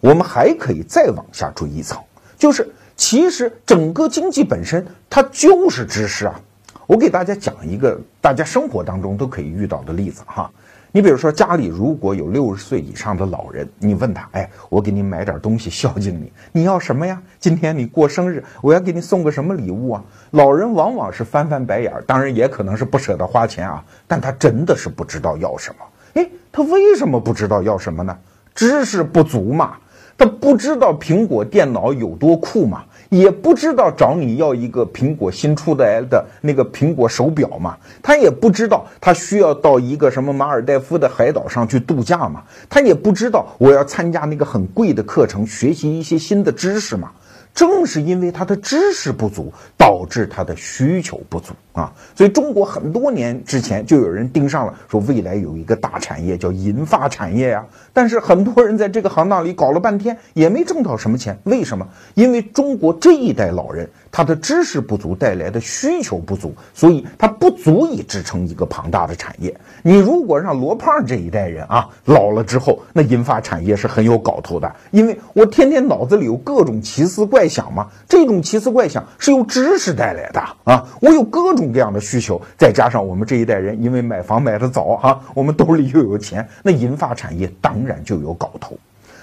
我们还可以再往下追一层，就是其实整个经济本身它就是知识啊。我给大家讲一个大家生活当中都可以遇到的例子哈。你比如说，家里如果有六十岁以上的老人，你问他，哎，我给你买点东西孝敬你，你要什么呀？今天你过生日，我要给你送个什么礼物啊？老人往往是翻翻白眼，当然也可能是不舍得花钱啊，但他真的是不知道要什么。哎，他为什么不知道要什么呢？知识不足嘛，他不知道苹果电脑有多酷嘛。也不知道找你要一个苹果新出来的那个苹果手表嘛？他也不知道他需要到一个什么马尔代夫的海岛上去度假嘛？他也不知道我要参加那个很贵的课程，学习一些新的知识嘛？正是因为他的知识不足，导致他的需求不足啊！所以中国很多年之前就有人盯上了，说未来有一个大产业叫银发产业呀。但是很多人在这个行当里搞了半天，也没挣到什么钱。为什么？因为中国这一代老人。他的知识不足带来的需求不足，所以他不足以支撑一个庞大的产业。你如果让罗胖这一代人啊老了之后，那银发产业是很有搞头的，因为我天天脑子里有各种奇思怪想嘛，这种奇思怪想是由知识带来的啊，我有各种各样的需求，再加上我们这一代人因为买房买的早哈，我们兜里又有钱，那银发产业当然就有搞头。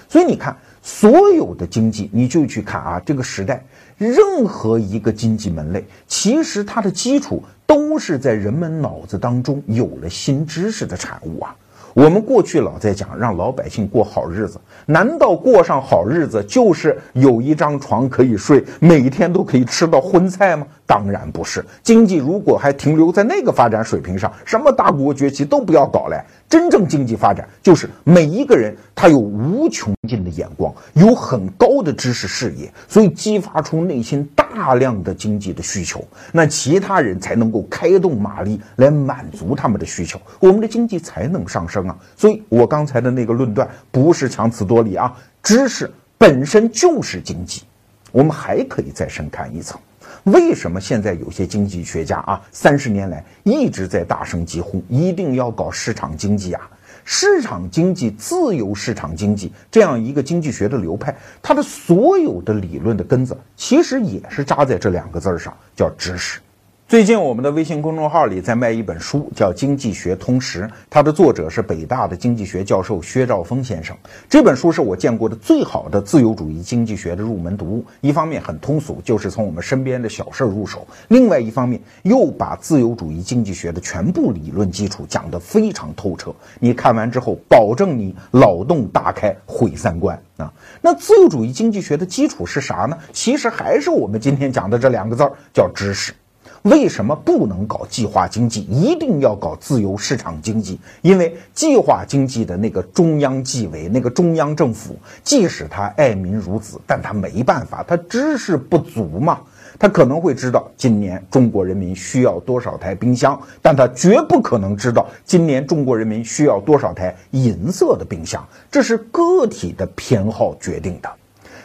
所以你看，所有的经济，你就去看啊，这个时代。任何一个经济门类，其实它的基础都是在人们脑子当中有了新知识的产物啊。我们过去老在讲让老百姓过好日子，难道过上好日子就是有一张床可以睡，每天都可以吃到荤菜吗？当然不是。经济如果还停留在那个发展水平上，什么大国崛起都不要搞嘞。真正经济发展就是每一个人他有无穷尽的眼光，有很高的知识视野，所以激发出内心大量的经济的需求，那其他人才能够开动马力来满足他们的需求，我们的经济才能上升啊。所以我刚才的那个论断不是强词夺理啊，知识本身就是经济。我们还可以再深看一层。为什么现在有些经济学家啊，三十年来一直在大声疾呼，一定要搞市场经济啊？市场经济、自由市场经济这样一个经济学的流派，它的所有的理论的根子，其实也是扎在这两个字儿上，叫知识。最近我们的微信公众号里在卖一本书，叫《经济学通识》，它的作者是北大的经济学教授薛兆丰先生。这本书是我见过的最好的自由主义经济学的入门读物。一方面很通俗，就是从我们身边的小事入手；另外一方面又把自由主义经济学的全部理论基础讲得非常透彻。你看完之后，保证你脑洞大开，毁三观啊！那自由主义经济学的基础是啥呢？其实还是我们今天讲的这两个字儿，叫知识。为什么不能搞计划经济，一定要搞自由市场经济？因为计划经济的那个中央纪委、那个中央政府，即使他爱民如子，但他没办法，他知识不足嘛。他可能会知道今年中国人民需要多少台冰箱，但他绝不可能知道今年中国人民需要多少台银色的冰箱。这是个体的偏好决定的。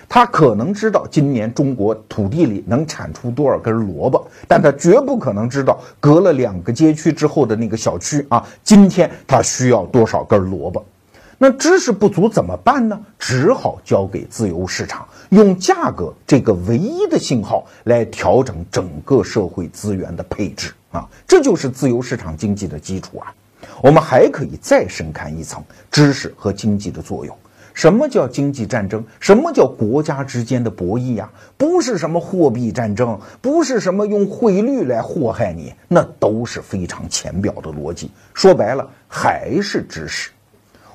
他可能知道今年中国土地里能产出多少根萝卜，但他绝不可能知道隔了两个街区之后的那个小区啊，今天他需要多少根萝卜。那知识不足怎么办呢？只好交给自由市场，用价格这个唯一的信号来调整整个社会资源的配置啊，这就是自由市场经济的基础啊。我们还可以再深看一层知识和经济的作用。什么叫经济战争？什么叫国家之间的博弈呀？不是什么货币战争，不是什么用汇率来祸害你，那都是非常浅表的逻辑。说白了，还是知识。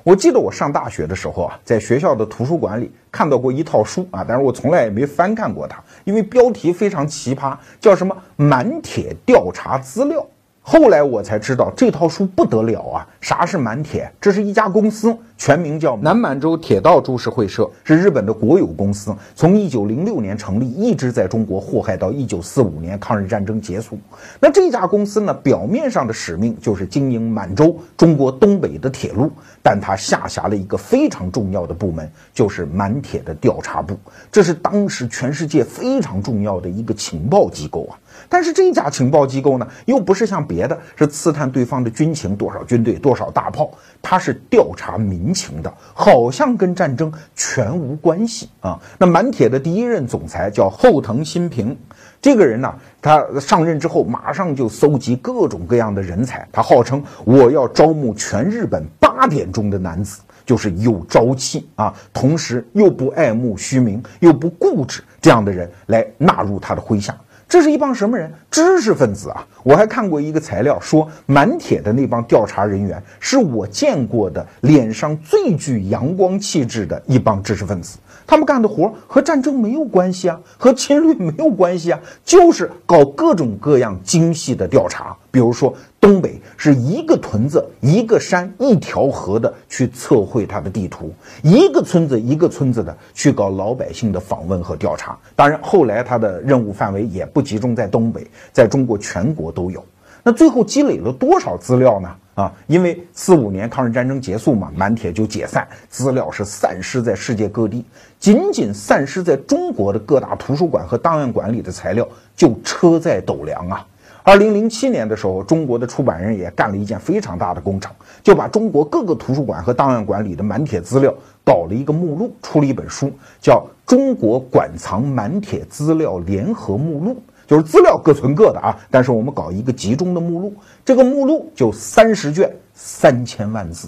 我记得我上大学的时候啊，在学校的图书馆里看到过一套书啊，但是我从来也没翻看过它，因为标题非常奇葩，叫什么“满铁调查资料”。后来我才知道这套书不得了啊！啥是满铁？这是一家公司，全名叫南满洲铁道株式会社，是日本的国有公司。从一九零六年成立，一直在中国祸害到一九四五年抗日战争结束。那这家公司呢，表面上的使命就是经营满洲中国东北的铁路，但它下辖了一个非常重要的部门，就是满铁的调查部。这是当时全世界非常重要的一个情报机构啊。但是这家情报机构呢，又不是像别的，是刺探对方的军情，多少军队，多少大炮，它是调查民情的，好像跟战争全无关系啊。那满铁的第一任总裁叫后藤新平，这个人呢，他上任之后马上就搜集各种各样的人才，他号称我要招募全日本八点钟的男子，就是有朝气啊，同时又不爱慕虚名，又不固执这样的人来纳入他的麾下。这是一帮什么人？知识分子啊！我还看过一个材料，说满铁的那帮调查人员是我见过的脸上最具阳光气质的一帮知识分子。他们干的活和战争没有关系啊，和侵略没有关系啊，就是搞各种各样精细的调查。比如说，东北是一个屯子、一个山、一条河的去测绘它的地图，一个村子一个村子的去搞老百姓的访问和调查。当然，后来他的任务范围也不集中在东北，在中国全国都有。那最后积累了多少资料呢？啊，因为四五年抗日战争结束嘛，满铁就解散，资料是散失在世界各地，仅仅散失在中国的各大图书馆和档案馆里的材料就车载斗量啊。二零零七年的时候，中国的出版人也干了一件非常大的工程，就把中国各个图书馆和档案馆里的满铁资料搞了一个目录，出了一本书，叫《中国馆藏满铁资料联合目录》，就是资料各存各的啊，但是我们搞一个集中的目录，这个目录就三十卷，三千万字。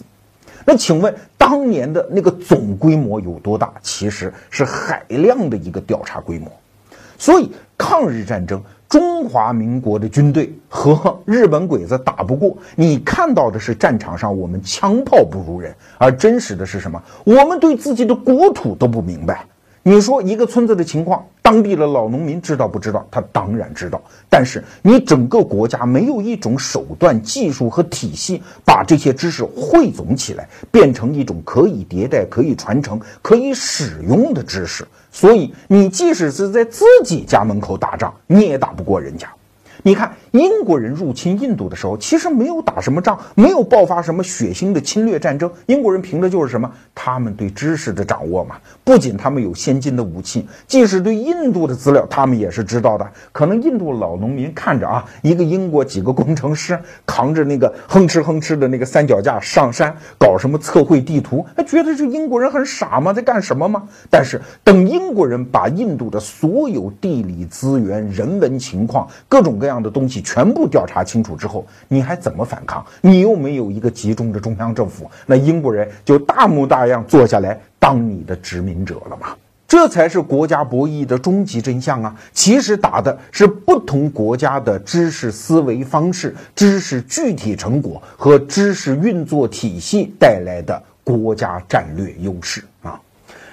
那请问当年的那个总规模有多大？其实是海量的一个调查规模。所以抗日战争。中华民国的军队和日本鬼子打不过，你看到的是战场上我们枪炮不如人，而真实的是什么？我们对自己的国土都不明白。你说一个村子的情况，当地的老农民知道不知道？他当然知道。但是你整个国家没有一种手段、技术和体系，把这些知识汇总起来，变成一种可以迭代、可以传承、可以使用的知识。所以你即使是在自己家门口打仗，你也打不过人家。你看，英国人入侵印度的时候，其实没有打什么仗，没有爆发什么血腥的侵略战争。英国人凭的就是什么？他们对知识的掌握嘛。不仅他们有先进的武器，即使对印度的资料，他们也是知道的。可能印度老农民看着啊，一个英国几个工程师扛着那个哼哧哼哧的那个三脚架上山搞什么测绘地图，他觉得这英国人很傻吗？在干什么吗？但是等英国人把印度的所有地理资源、人文情况、各种各样。样的东西全部调查清楚之后，你还怎么反抗？你又没有一个集中的中央政府，那英国人就大模大样坐下来当你的殖民者了吗？这才是国家博弈的终极真相啊！其实打的是不同国家的知识思维方式、知识具体成果和知识运作体系带来的国家战略优势啊！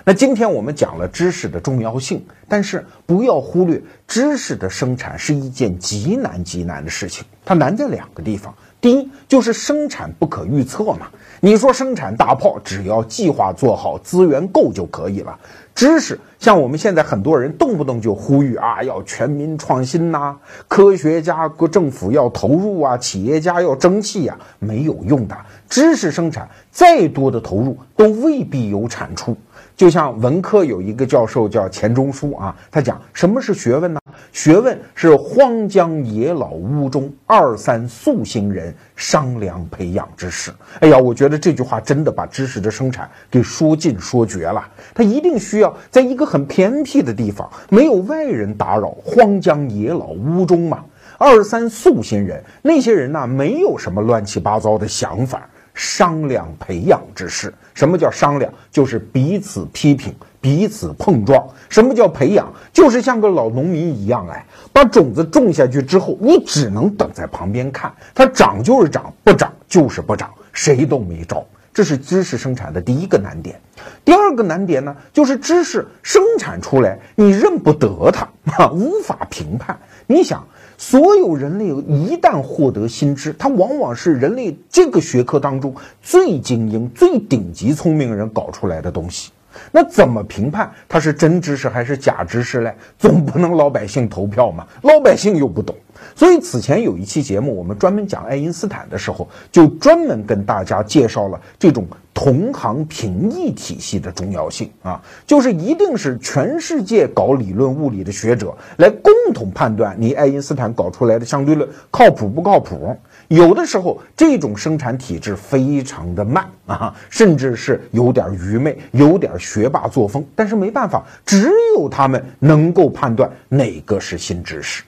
那今天我们讲了知识的重要性，但是不要忽略知识的生产是一件极难极难的事情。它难在两个地方，第一就是生产不可预测嘛。你说生产大炮，只要计划做好，资源够就可以了。知识像我们现在很多人动不动就呼吁啊，要全民创新呐，科学家、国政府要投入啊，企业家要争气呀，没有用的。知识生产再多的投入，都未必有产出。就像文科有一个教授叫钱钟书啊，他讲什么是学问呢？学问是荒江野老屋中二三素行人商量培养之事。哎呀，我觉得这句话真的把知识的生产给说尽说绝了。他一定需要在一个很偏僻的地方，没有外人打扰，荒江野老屋中嘛。二三素心人，那些人呢，没有什么乱七八糟的想法。商量培养之事，什么叫商量？就是彼此批评，彼此碰撞。什么叫培养？就是像个老农民一样，哎，把种子种下去之后，你只能等在旁边看，它长就是长，不长就是不长，谁都没招。这是知识生产的第一个难点。第二个难点呢，就是知识生产出来，你认不得它，啊，无法评判。你想。所有人类一旦获得新知，它往往是人类这个学科当中最精英、最顶级聪明人搞出来的东西。那怎么评判它是真知识还是假知识嘞？总不能老百姓投票嘛？老百姓又不懂。所以此前有一期节目，我们专门讲爱因斯坦的时候，就专门跟大家介绍了这种同行评议体系的重要性啊，就是一定是全世界搞理论物理的学者来共同判断你爱因斯坦搞出来的相对论靠谱不靠谱。有的时候这种生产体制非常的慢啊，甚至是有点愚昧，有点学霸作风，但是没办法，只有他们能够判断哪个是新知识。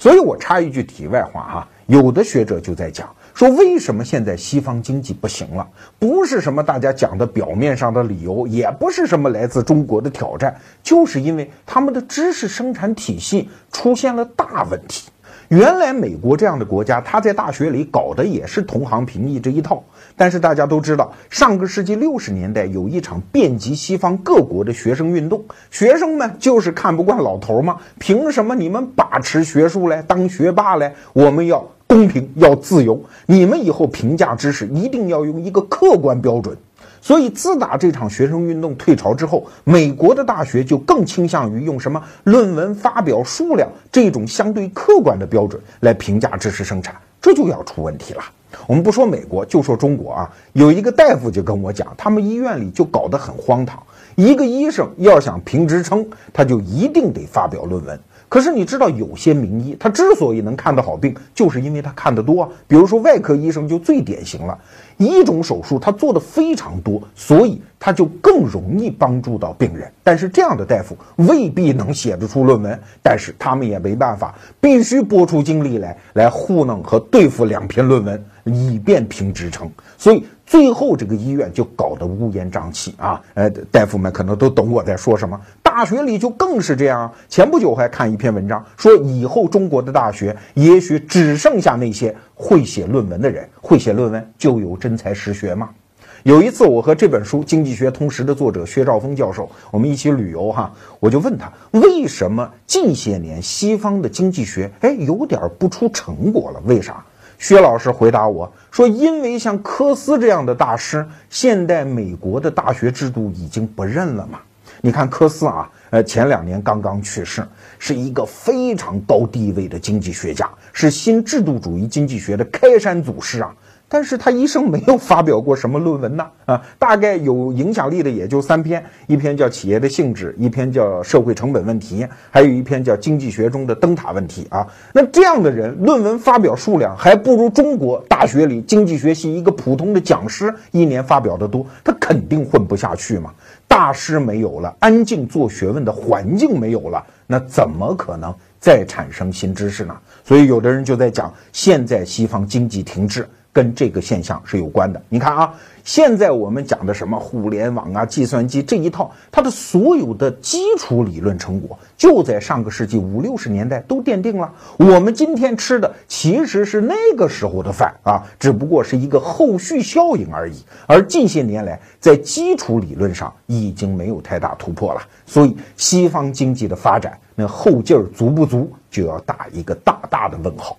所以我插一句题外话哈，有的学者就在讲说，为什么现在西方经济不行了？不是什么大家讲的表面上的理由，也不是什么来自中国的挑战，就是因为他们的知识生产体系出现了大问题。原来美国这样的国家，他在大学里搞的也是同行评议这一套。但是大家都知道，上个世纪六十年代有一场遍及西方各国的学生运动，学生们就是看不惯老头嘛，凭什么你们把持学术嘞当学霸嘞？我们要公平，要自由。你们以后评价知识一定要用一个客观标准。所以，自打这场学生运动退潮之后，美国的大学就更倾向于用什么论文发表数量这种相对客观的标准来评价知识生产，这就要出问题了。我们不说美国，就说中国啊，有一个大夫就跟我讲，他们医院里就搞得很荒唐，一个医生要想评职称，他就一定得发表论文。可是你知道，有些名医他之所以能看得好病，就是因为他看得多啊。比如说外科医生就最典型了，一种手术他做的非常多，所以他就更容易帮助到病人。但是这样的大夫未必能写得出论文，但是他们也没办法，必须拨出精力来来糊弄和对付两篇论文，以便评职称。所以。最后，这个医院就搞得乌烟瘴气啊！呃，大夫们可能都懂我在说什么。大学里就更是这样。前不久还看一篇文章，说以后中国的大学也许只剩下那些会写论文的人。会写论文就有真才实学吗？有一次，我和这本书《经济学通识》的作者薛兆丰教授，我们一起旅游哈，我就问他，为什么近些年西方的经济学哎有点不出成果了？为啥？薛老师回答我说，因为像科斯这样的大师，现代美国的大学制度已经不认了嘛。你看科斯啊，呃，前两年刚刚去世，是一个非常高地位的经济学家，是新制度主义经济学的开山祖师啊。但是他一生没有发表过什么论文呢？啊，大概有影响力的也就三篇，一篇叫《企业的性质》，一篇叫《社会成本问题》，还有一篇叫《经济学中的灯塔问题》啊。那这样的人，论文发表数量还不如中国大学里经济学系一个普通的讲师一年发表的多，他肯定混不下去嘛。大师没有了，安静做学问的环境没有了，那怎么可能再产生新知识呢？所以有的人就在讲，现在西方经济停滞。跟这个现象是有关的。你看啊，现在我们讲的什么互联网啊、计算机这一套，它的所有的基础理论成果，就在上个世纪五六十年代都奠定了。我们今天吃的其实是那个时候的饭啊，只不过是一个后续效应而已。而近些年来，在基础理论上已经没有太大突破了。所以，西方经济的发展那后劲儿足不足，就要打一个大大的问号。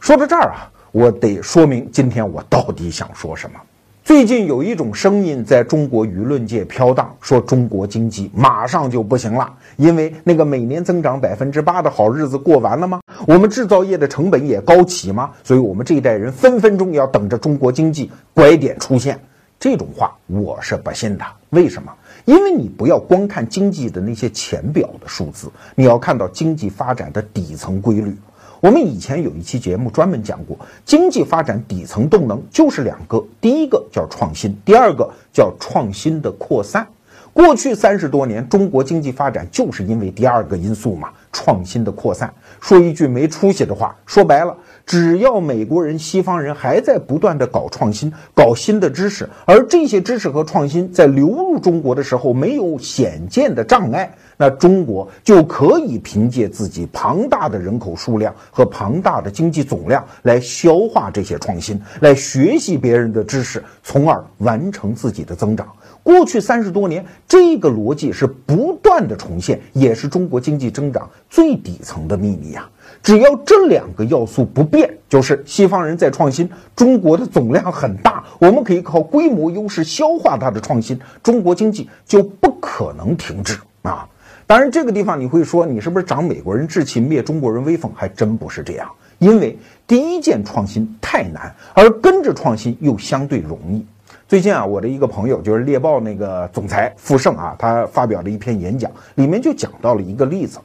说到这儿啊。我得说明今天我到底想说什么。最近有一种声音在中国舆论界飘荡，说中国经济马上就不行了，因为那个每年增长百分之八的好日子过完了吗？我们制造业的成本也高起吗？所以我们这一代人分分钟要等着中国经济拐点出现。这种话我是不信的。为什么？因为你不要光看经济的那些浅表的数字，你要看到经济发展的底层规律。我们以前有一期节目专门讲过，经济发展底层动能就是两个，第一个叫创新，第二个叫创新的扩散。过去三十多年，中国经济发展就是因为第二个因素嘛，创新的扩散。说一句没出息的话，说白了，只要美国人、西方人还在不断的搞创新、搞新的知识，而这些知识和创新在流入中国的时候没有显见的障碍。那中国就可以凭借自己庞大的人口数量和庞大的经济总量来消化这些创新，来学习别人的知识，从而完成自己的增长。过去三十多年，这个逻辑是不断的重现，也是中国经济增长最底层的秘密呀。只要这两个要素不变，就是西方人在创新，中国的总量很大，我们可以靠规模优势消化它的创新，中国经济就不可能停滞啊。当然，这个地方你会说，你是不是长美国人志气，灭中国人威风？还真不是这样。因为第一件创新太难，而跟着创新又相对容易。最近啊，我的一个朋友就是猎豹那个总裁傅盛啊，他发表了一篇演讲，里面就讲到了一个例子，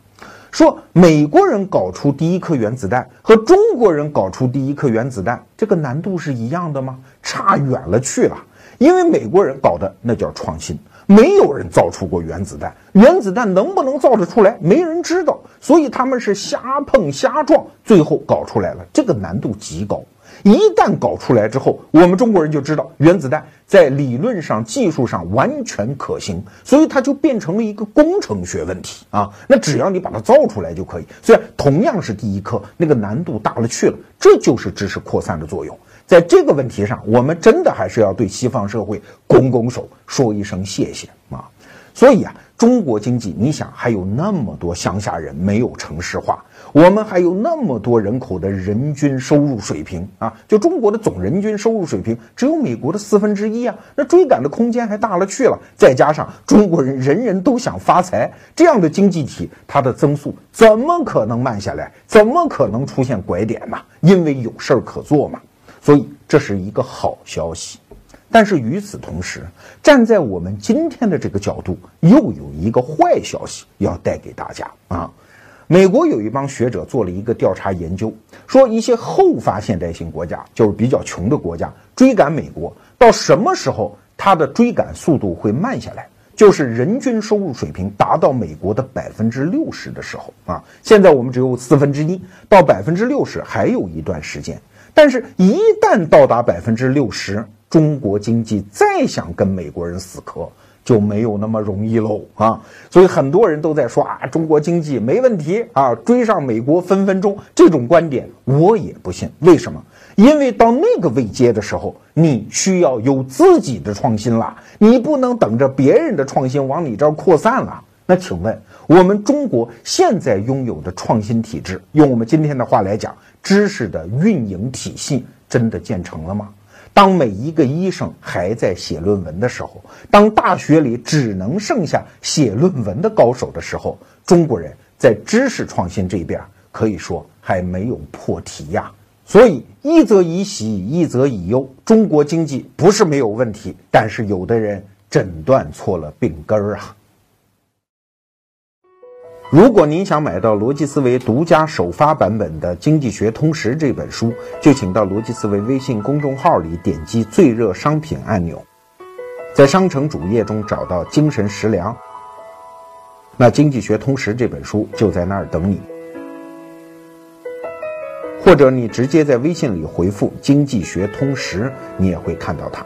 说美国人搞出第一颗原子弹和中国人搞出第一颗原子弹，这个难度是一样的吗？差远了去了。因为美国人搞的那叫创新。没有人造出过原子弹，原子弹能不能造得出来，没人知道，所以他们是瞎碰瞎撞，最后搞出来了。这个难度极高，一旦搞出来之后，我们中国人就知道原子弹在理论上、技术上完全可行，所以它就变成了一个工程学问题啊。那只要你把它造出来就可以，虽然同样是第一颗，那个难度大了去了。这就是知识扩散的作用。在这个问题上，我们真的还是要对西方社会拱拱手，说一声谢谢啊！所以啊，中国经济，你想还有那么多乡下人没有城市化，我们还有那么多人口的人均收入水平啊，就中国的总人均收入水平只有美国的四分之一啊，那追赶的空间还大了去了。再加上中国人人人都想发财，这样的经济体，它的增速怎么可能慢下来？怎么可能出现拐点呢？因为有事儿可做嘛。所以这是一个好消息，但是与此同时，站在我们今天的这个角度，又有一个坏消息要带给大家啊。美国有一帮学者做了一个调查研究，说一些后发现代性国家，就是比较穷的国家，追赶美国到什么时候，它的追赶速度会慢下来？就是人均收入水平达到美国的百分之六十的时候啊。现在我们只有四分之一，到百分之六十还有一段时间。但是，一旦到达百分之六十，中国经济再想跟美国人死磕就没有那么容易喽啊！所以很多人都在说啊，中国经济没问题啊，追上美国分分钟。这种观点我也不信。为什么？因为到那个位阶的时候，你需要有自己的创新了，你不能等着别人的创新往你这儿扩散了。那请问，我们中国现在拥有的创新体制，用我们今天的话来讲，知识的运营体系真的建成了吗？当每一个医生还在写论文的时候，当大学里只能剩下写论文的高手的时候，中国人在知识创新这边可以说还没有破题呀。所以一则以喜，一则以忧。中国经济不是没有问题，但是有的人诊断错了病根儿啊。如果您想买到逻辑思维独家首发版本的《经济学通识》这本书，就请到逻辑思维微信公众号里点击最热商品按钮，在商城主页中找到“精神食粮”，那《经济学通识》这本书就在那儿等你。或者你直接在微信里回复“经济学通识”，你也会看到它。